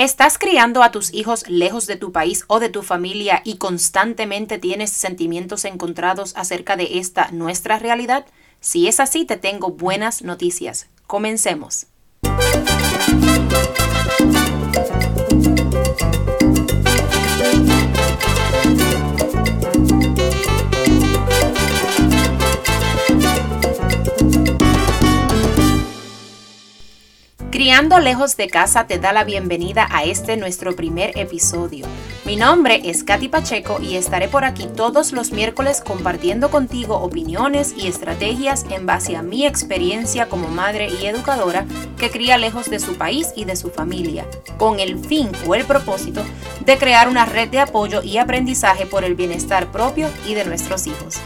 ¿Estás criando a tus hijos lejos de tu país o de tu familia y constantemente tienes sentimientos encontrados acerca de esta nuestra realidad? Si es así, te tengo buenas noticias. Comencemos. Criando lejos de casa te da la bienvenida a este nuestro primer episodio. Mi nombre es Katy Pacheco y estaré por aquí todos los miércoles compartiendo contigo opiniones y estrategias en base a mi experiencia como madre y educadora que cría lejos de su país y de su familia, con el fin o el propósito de crear una red de apoyo y aprendizaje por el bienestar propio y de nuestros hijos.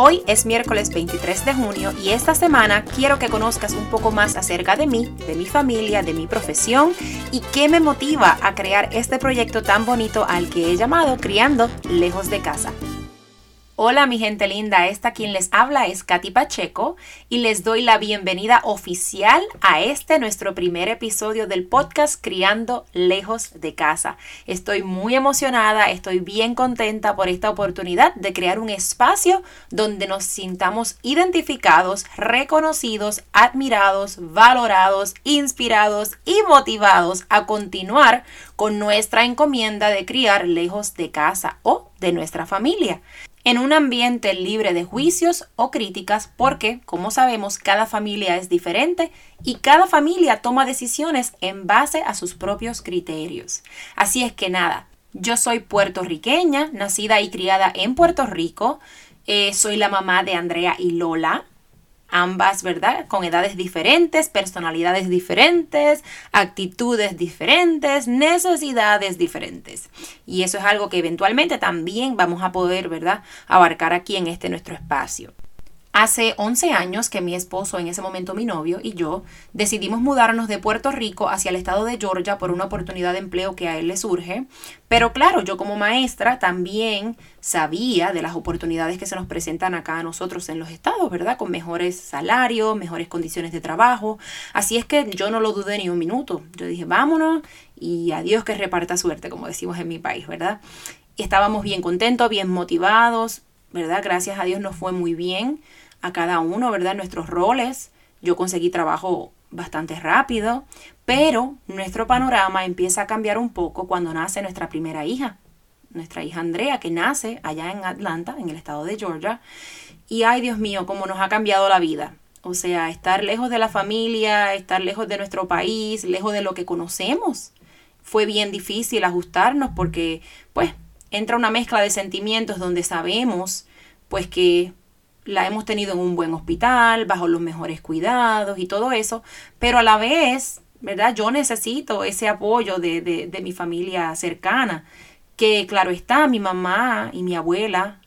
Hoy es miércoles 23 de junio y esta semana quiero que conozcas un poco más acerca de mí, de mi familia, de mi profesión y qué me motiva a crear este proyecto tan bonito al que he llamado Criando lejos de casa. Hola mi gente linda, esta quien les habla es Katy Pacheco y les doy la bienvenida oficial a este nuestro primer episodio del podcast Criando lejos de casa. Estoy muy emocionada, estoy bien contenta por esta oportunidad de crear un espacio donde nos sintamos identificados, reconocidos, admirados, valorados, inspirados y motivados a continuar con nuestra encomienda de criar lejos de casa o de nuestra familia en un ambiente libre de juicios o críticas porque, como sabemos, cada familia es diferente y cada familia toma decisiones en base a sus propios criterios. Así es que nada, yo soy puertorriqueña, nacida y criada en Puerto Rico, eh, soy la mamá de Andrea y Lola, ambas, ¿verdad? Con edades diferentes, personalidades diferentes, actitudes diferentes, necesidades diferentes. Y eso es algo que eventualmente también vamos a poder, ¿verdad? Abarcar aquí en este nuestro espacio. Hace 11 años que mi esposo, en ese momento mi novio y yo, decidimos mudarnos de Puerto Rico hacia el estado de Georgia por una oportunidad de empleo que a él le surge. Pero claro, yo como maestra también sabía de las oportunidades que se nos presentan acá a nosotros en los estados, ¿verdad? Con mejores salarios, mejores condiciones de trabajo. Así es que yo no lo dudé ni un minuto. Yo dije, vámonos y adiós que reparta suerte, como decimos en mi país, ¿verdad? Estábamos bien contentos, bien motivados, ¿verdad? Gracias a Dios nos fue muy bien a cada uno, ¿verdad? Nuestros roles. Yo conseguí trabajo bastante rápido, pero nuestro panorama empieza a cambiar un poco cuando nace nuestra primera hija, nuestra hija Andrea, que nace allá en Atlanta, en el estado de Georgia. Y ay Dios mío, cómo nos ha cambiado la vida. O sea, estar lejos de la familia, estar lejos de nuestro país, lejos de lo que conocemos. Fue bien difícil ajustarnos porque, pues, entra una mezcla de sentimientos donde sabemos, pues, que la hemos tenido en un buen hospital, bajo los mejores cuidados y todo eso, pero a la vez, ¿verdad? Yo necesito ese apoyo de, de, mi familia cercana, que claro está, mi mamá y mi abuela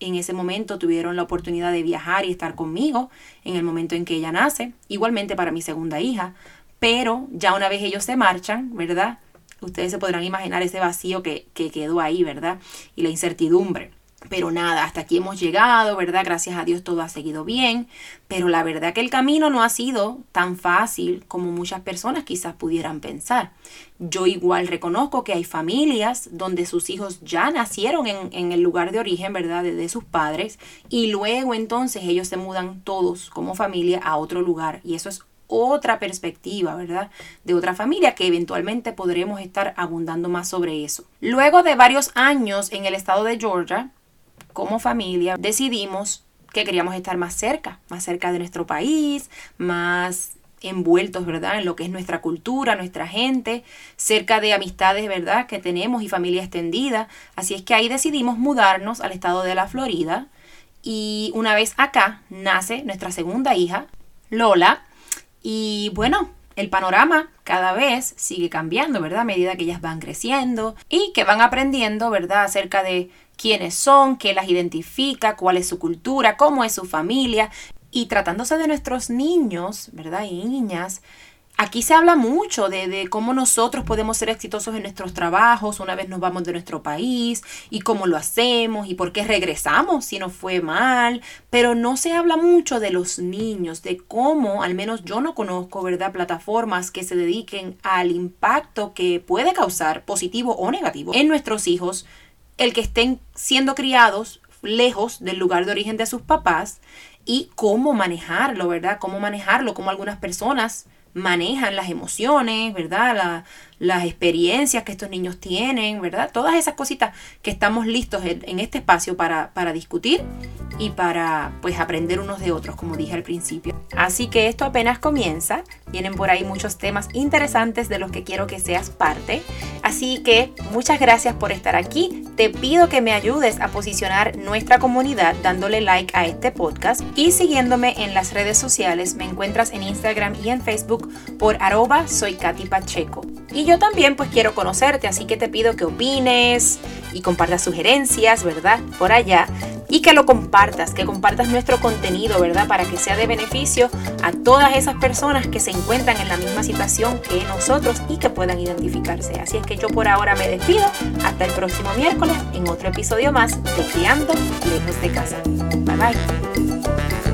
en ese momento tuvieron la oportunidad de viajar y estar conmigo en el momento en que ella nace, igualmente para mi segunda hija, pero ya una vez ellos se marchan, ¿verdad? Ustedes se podrán imaginar ese vacío que, que quedó ahí, ¿verdad? Y la incertidumbre. Pero nada, hasta aquí hemos llegado, ¿verdad? Gracias a Dios todo ha seguido bien, pero la verdad que el camino no ha sido tan fácil como muchas personas quizás pudieran pensar. Yo igual reconozco que hay familias donde sus hijos ya nacieron en, el lugar de origen, ¿verdad? De, de sus padres y luego entonces ellos se mudan todos como familia a otro lugar y eso es otra perspectiva, ¿verdad? De otra familia que eventualmente podremos estar abundando más sobre eso. Luego de varios años en el estado de Georgia, como familia decidimos que queríamos estar más cerca, más cerca de nuestro país, más envueltos, ¿verdad? En lo que es nuestra cultura, nuestra gente, cerca de amistades, ¿verdad? Que tenemos y familia extendida. Así es que ahí decidimos mudarnos al estado de la Florida. Y una vez acá nace nuestra segunda hija, Lola. Y bueno, el panorama cada vez sigue cambiando, ¿verdad? A medida que ellas van creciendo y que van aprendiendo, ¿verdad? Acerca de quiénes son, qué las identifica, cuál es su cultura, cómo es su familia. Y tratándose de nuestros niños, ¿verdad? Y niñas, Aquí se habla mucho de, cómo nosotros podemos ser exitosos en nuestros trabajos una vez nos vamos de nuestro país y cómo lo hacemos y por qué regresamos si nos fue mal, pero no se habla mucho de los niños, de cómo, al menos yo no conozco, ¿verdad?, plataformas que se dediquen al impacto que puede causar, positivo o negativo, en nuestros hijos, el que estén siendo criados lejos del lugar de origen de sus papás y cómo manejarlo, ¿verdad? Cómo manejarlo, como algunas personas manejan las emociones, ¿verdad? las experiencias que estos niños tienen, ¿verdad? Todas esas cositas que estamos listos en, este espacio para, para, discutir y para pues aprender unos de otros, como dije al principio. Así que esto apenas comienza, vienen por ahí muchos temas interesantes de los que quiero que seas parte. Así que muchas gracias por estar aquí. Te pido que me ayudes a posicionar nuestra comunidad dándole like a este podcast y siguiéndome en las redes sociales. Me encuentras en Instagram y en Por arroba soy Katy Pacheco. Y yo también pues quiero conocerte, así que te pido que opines y compartas sugerencias, ¿verdad? Por allá. Y que lo compartas, que compartas nuestro contenido, ¿verdad? Para que sea de beneficio a todas esas personas que se encuentran en la misma situación que nosotros y que puedan identificarse. Así es que yo por ahora me despido. Hasta el próximo miércoles en otro episodio más de Criando Lejos de Casa. Bye bye.